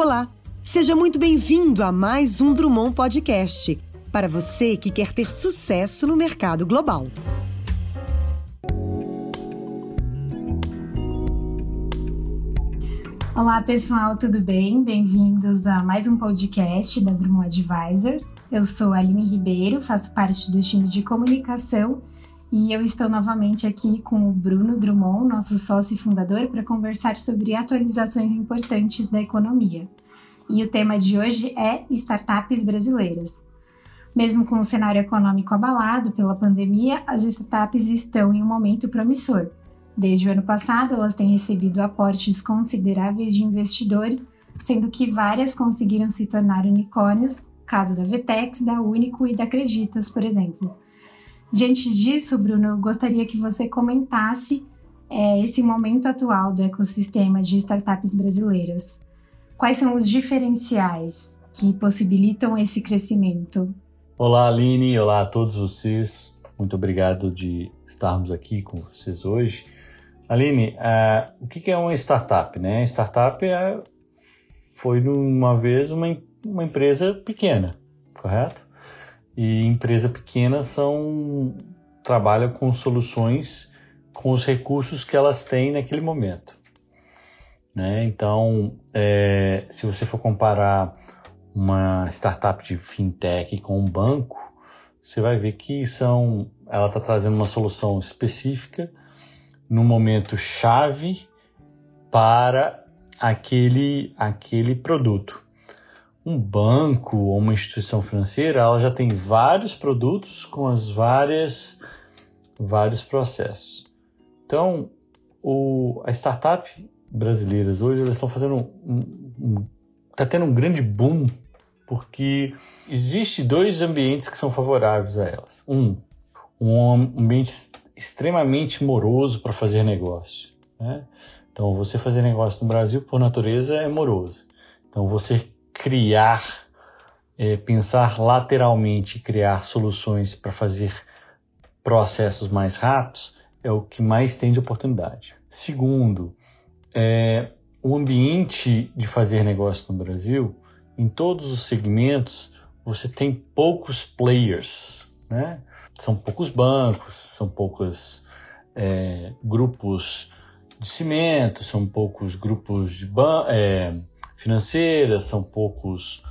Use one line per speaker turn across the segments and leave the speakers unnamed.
Olá, seja muito bem-vindo a mais um Drummond Podcast para você que quer ter sucesso no mercado global.
Olá pessoal, tudo bem? Bem-vindos a mais um podcast da Drummond Advisors. Eu sou Aline Ribeiro, faço parte do time de comunicação e eu estou novamente aqui com o Bruno Drummond, nosso sócio e fundador, para conversar sobre atualizações importantes da economia. E o tema de hoje é startups brasileiras. Mesmo com o cenário econômico abalado pela pandemia, as startups estão em um momento promissor Desde o ano passado, elas têm recebido aportes consideráveis de investidores, sendo que várias conseguiram se tornar unicórnios, caso da Vetex, da Único e da Acreditas, por exemplo. Diante disso, Bruno, eu gostaria que você comentasse é, esse momento atual do ecossistema de startups brasileiras. Quais são os diferenciais que possibilitam esse crescimento?
Olá, Aline. Olá a todos vocês. Muito obrigado de estarmos aqui com vocês hoje. Aline, uh, o que é uma startup? Né? Startup é, foi uma vez uma, uma empresa pequena, correto? E empresa pequena são trabalham com soluções com os recursos que elas têm naquele momento. Né? Então, é, se você for comparar uma startup de fintech com um banco, você vai ver que são, ela está trazendo uma solução específica no momento chave para aquele, aquele produto. Um banco ou uma instituição financeira, ela já tem vários produtos com as várias vários processos. Então, o, a startup brasileiras hoje elas estão fazendo um, um, tá tendo um grande boom porque existe dois ambientes que são favoráveis a elas. Um, um ambiente extremamente moroso para fazer negócio. Né? Então, você fazer negócio no Brasil, por natureza, é moroso. Então, você criar, é, pensar lateralmente, criar soluções para fazer processos mais rápidos é o que mais tem de oportunidade. Segundo, é, o ambiente de fazer negócio no Brasil, em todos os segmentos, você tem poucos players, né? são poucos bancos, são poucos é, grupos de cimento, são poucos grupos de é, financeiras, são poucos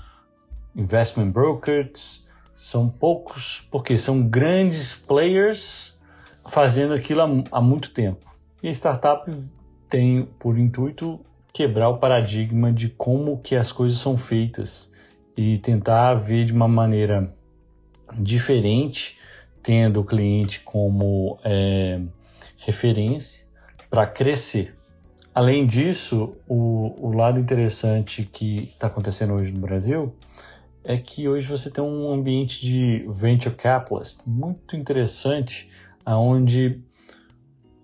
investment brokers, são poucos, porque são grandes players fazendo aquilo há, há muito tempo. E a startup tem por intuito quebrar o paradigma de como que as coisas são feitas e tentar ver de uma maneira diferente tendo o cliente como é, referência para crescer. Além disso, o, o lado interessante que está acontecendo hoje no Brasil é que hoje você tem um ambiente de venture capitalist muito interessante, aonde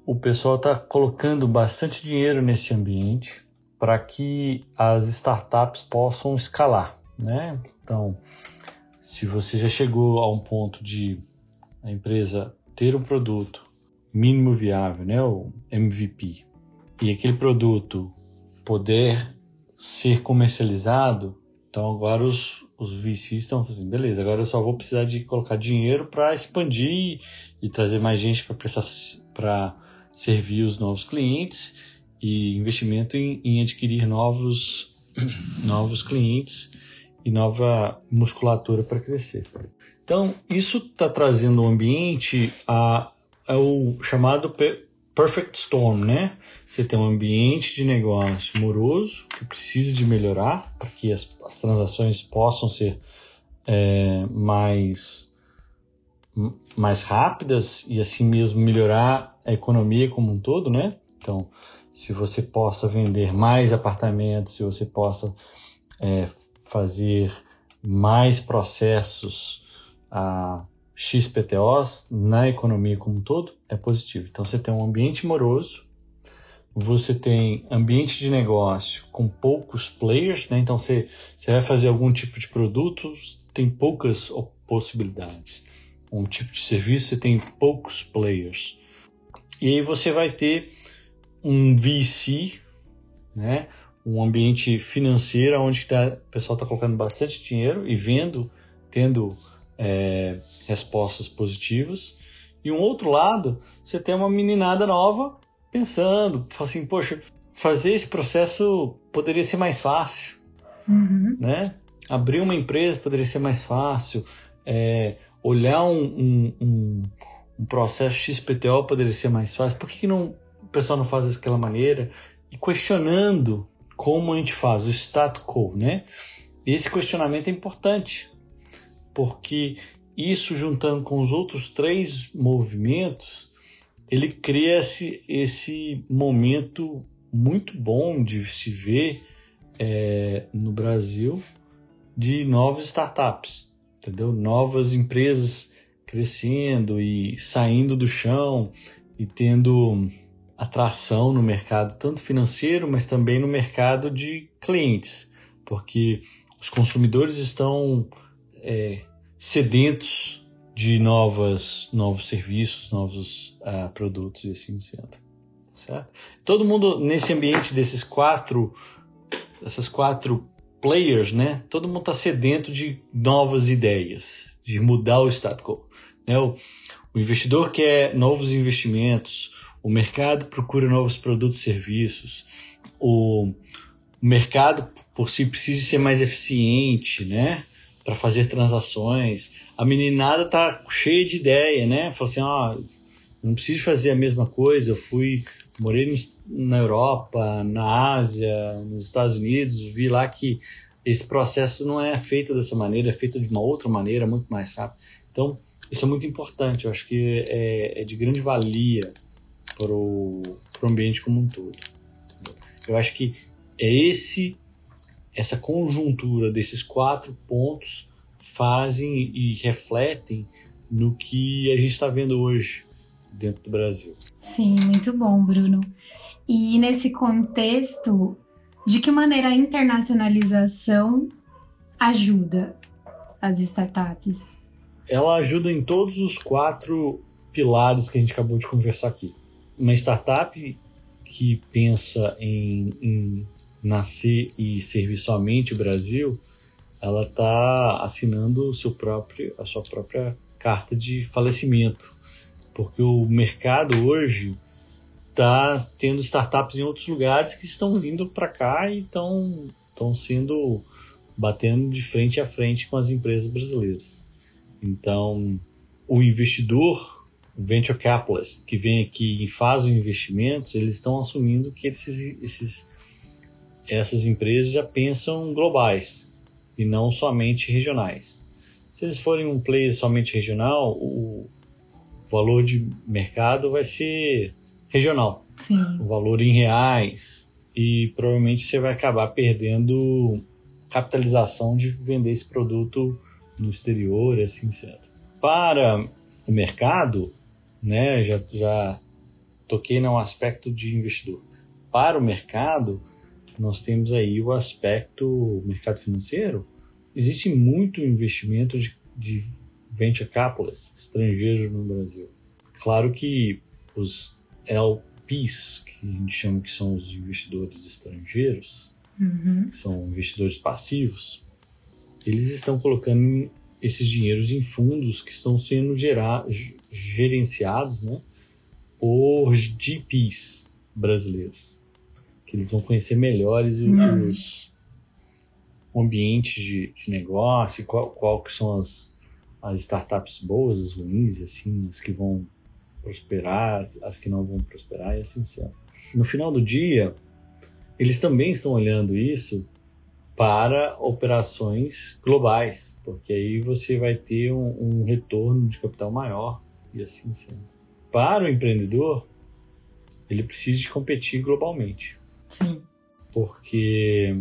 o pessoal está colocando bastante dinheiro nesse ambiente para que as startups possam escalar, né? Então, se você já chegou a um ponto de a empresa ter um produto mínimo viável, né, o MVP, e aquele produto poder ser comercializado, então agora os, os VCs estão fazendo, beleza, agora eu só vou precisar de colocar dinheiro para expandir e, trazer mais gente para servir os novos clientes e investimento em, em adquirir novos, novos clientes e nova musculatura para crescer. Então, isso está trazendo um ambiente a, a o chamado perfect storm, né? Você tem um ambiente de negócio moroso que precisa de melhorar para que as, as, transações possam ser é, mais mais rápidas e assim mesmo melhorar a economia como um todo, né? Então, se você possa vender mais apartamentos, se você possa é, fazer mais processos a XPTOs na economia como um todo é positivo. Então você tem um ambiente moroso, você tem ambiente de negócio com poucos players, né? então você, você vai fazer algum tipo de produto, tem poucas possibilidades. Um tipo de serviço, você tem poucos players. E aí você vai ter um VC, né? um ambiente financeiro onde tá, o pessoal está colocando bastante dinheiro e vendo, tendo é, respostas positivas. E um outro lado, você tem uma meninada nova pensando, assim, poxa, fazer esse processo poderia ser mais fácil, uhum. né? Abrir uma empresa poderia ser mais fácil, é, olhar um, um, um, um, processo XPTO poderia ser mais fácil. Por que, que não, o pessoal não faz daquela maneira? E questionando como a gente faz, o status quo, né? Esse questionamento é importante, porque isso juntando com os outros três movimentos, ele cria esse, esse momento muito bom de se ver é, no Brasil de novas startups, entendeu? Novas empresas crescendo e saindo do chão e tendo atração no mercado, tanto financeiro, mas também no mercado de clientes, porque os consumidores estão é, sedentos de novas, novos serviços, novos uh, produtos e assim sendo. Certo? Todo mundo nesse ambiente desses quatro, essas quatro players, né? Todo mundo está sedento de novas ideias, de mudar o status quo. Né? O, o investidor quer novos investimentos, o mercado procura novos produtos e serviços, o, o mercado por si precisa ser mais eficiente, né? Para fazer transações. A meninada tá cheia de ideia, né? Fala assim, ó, não preciso fazer a mesma coisa. Eu fui, morei na Europa, na Ásia, nos Estados Unidos, vi lá que esse processo não é feito dessa maneira, é feito de uma outra maneira, muito mais rápido. Então, isso é muito importante. Eu acho que é, é de grande valia para o ambiente como um todo. Eu acho que é esse essa conjuntura desses quatro pontos fazem e refletem no que a gente está vendo hoje dentro do Brasil.
Sim, muito bom, Bruno. E nesse contexto, de que maneira a internacionalização ajuda as startups?
Ela ajuda em todos os quatro pilares que a gente acabou de conversar aqui uma startup que pensa em, em nascer e servir somente o Brasil, ela está assinando o seu próprio, a sua própria carta de falecimento, porque o mercado hoje está tendo startups em outros lugares que estão vindo para cá e estão sendo batendo de frente a frente com as empresas brasileiras. Então, o investidor venture capitalists que vem aqui e fazem investimentos, eles estão assumindo que esses, esses, essas empresas já pensam globais e não somente regionais. Se eles forem um player somente regional, o valor de mercado vai ser regional.
Sim.
O valor em reais. E provavelmente você vai acabar perdendo capitalização de vender esse produto no exterior, assim certo. Para o mercado, né? Já, já toquei no aspecto de investidor. Para o mercado, nós temos aí o aspecto mercado financeiro. Existe muito investimento de, de venture capitalists estrangeiros no Brasil. Claro que os LPs, que a gente chama que são os investidores estrangeiros, uhum. que são investidores passivos, eles estão colocando esses dinheiros em fundos que estão sendo gerar, gerenciados né, por GPs brasileiros, que eles vão conhecer melhores uhum. os ambientes de, de negócio, qual, qual que são as, as startups boas, as ruins, assim, as que vão prosperar, as que não vão prosperar e assim sendo. No final do dia, eles também estão olhando isso para operações globais, porque aí você vai ter um, um retorno de capital maior e assim sendo. Para o empreendedor, ele precisa de competir globalmente.
Sim.
Porque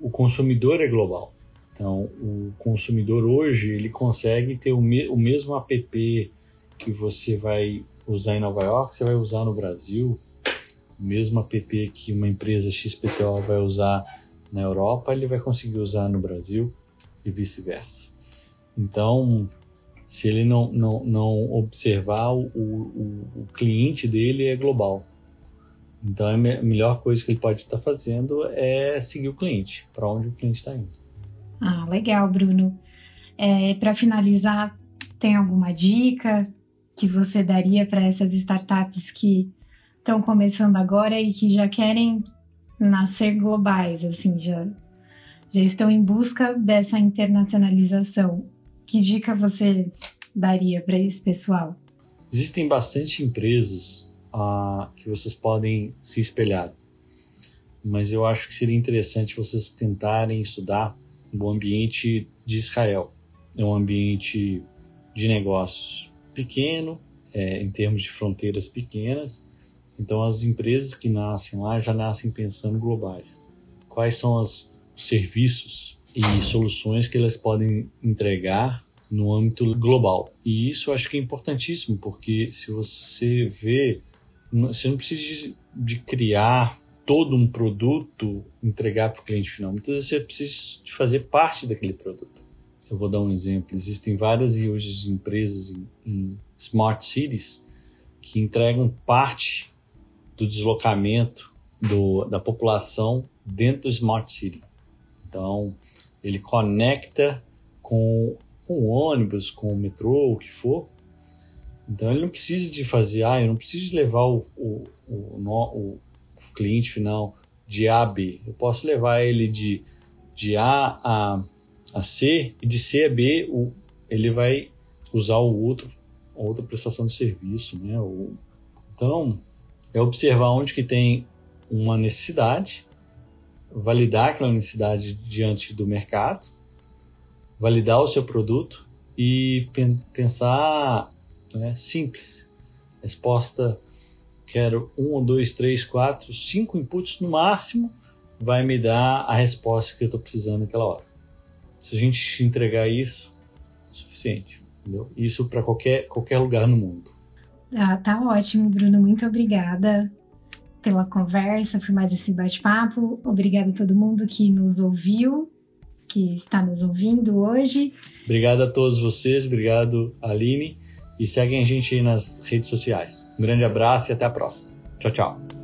o consumidor é global. Então, o consumidor hoje, ele consegue ter o, me o mesmo app que você vai usar em Nova York, você vai usar no Brasil. O mesmo app que uma empresa XPTO vai usar na Europa, ele vai conseguir usar no Brasil e vice-versa. Então, se ele não, não, não observar, o, o, o, cliente dele é global. Então a melhor coisa que ele pode estar fazendo é seguir o cliente, para onde o cliente está indo.
Ah, legal, Bruno. É, para finalizar, tem alguma dica que você daria para essas startups que estão começando agora e que já querem nascer globais, assim, já, já estão em busca dessa internacionalização? Que dica você daria para esse pessoal?
Existem bastante empresas que vocês podem se espelhar, mas eu acho que seria interessante vocês tentarem estudar o ambiente de Israel. É um ambiente de negócios pequeno, é, em termos de fronteiras pequenas. Então, as empresas que nascem lá já nascem pensando globais. Quais são os serviços e soluções que elas podem entregar no âmbito global? E isso eu acho que é importantíssimo, porque se você vê, você não precisa de, de criar todo um produto entregar para o cliente final. Muitas vezes você precisa de fazer parte daquele produto. Eu vou dar um exemplo. Existem várias hoje empresas em, em smart cities que entregam parte do deslocamento do, da população dentro do smart city. Então, ele conecta com, com o ônibus, com o metrô, o que for. Então, ele não precisa de fazer, ah, eu não preciso de levar o, o, o, o cliente final de A a B. Eu posso levar ele de, de A a, a C e de C a B o, ele vai usar o outro, outra prestação de serviço. Né? O, então, é observar onde que tem uma necessidade, validar aquela necessidade diante do mercado, validar o seu produto e pensar né, simples. Resposta quero um, dois, três, quatro, cinco inputs no máximo, vai me dar a resposta que eu estou precisando naquela hora. Se a gente entregar isso, é suficiente. Entendeu? Isso para qualquer, qualquer lugar no mundo.
Ah, tá ótimo, Bruno. Muito obrigada pela conversa, por mais esse bate-papo. Obrigada a todo mundo que nos ouviu, que está nos ouvindo hoje.
Obrigado a todos vocês, obrigado Aline e seguem a gente nas redes sociais. Um grande abraço e até a próxima. Tchau, tchau.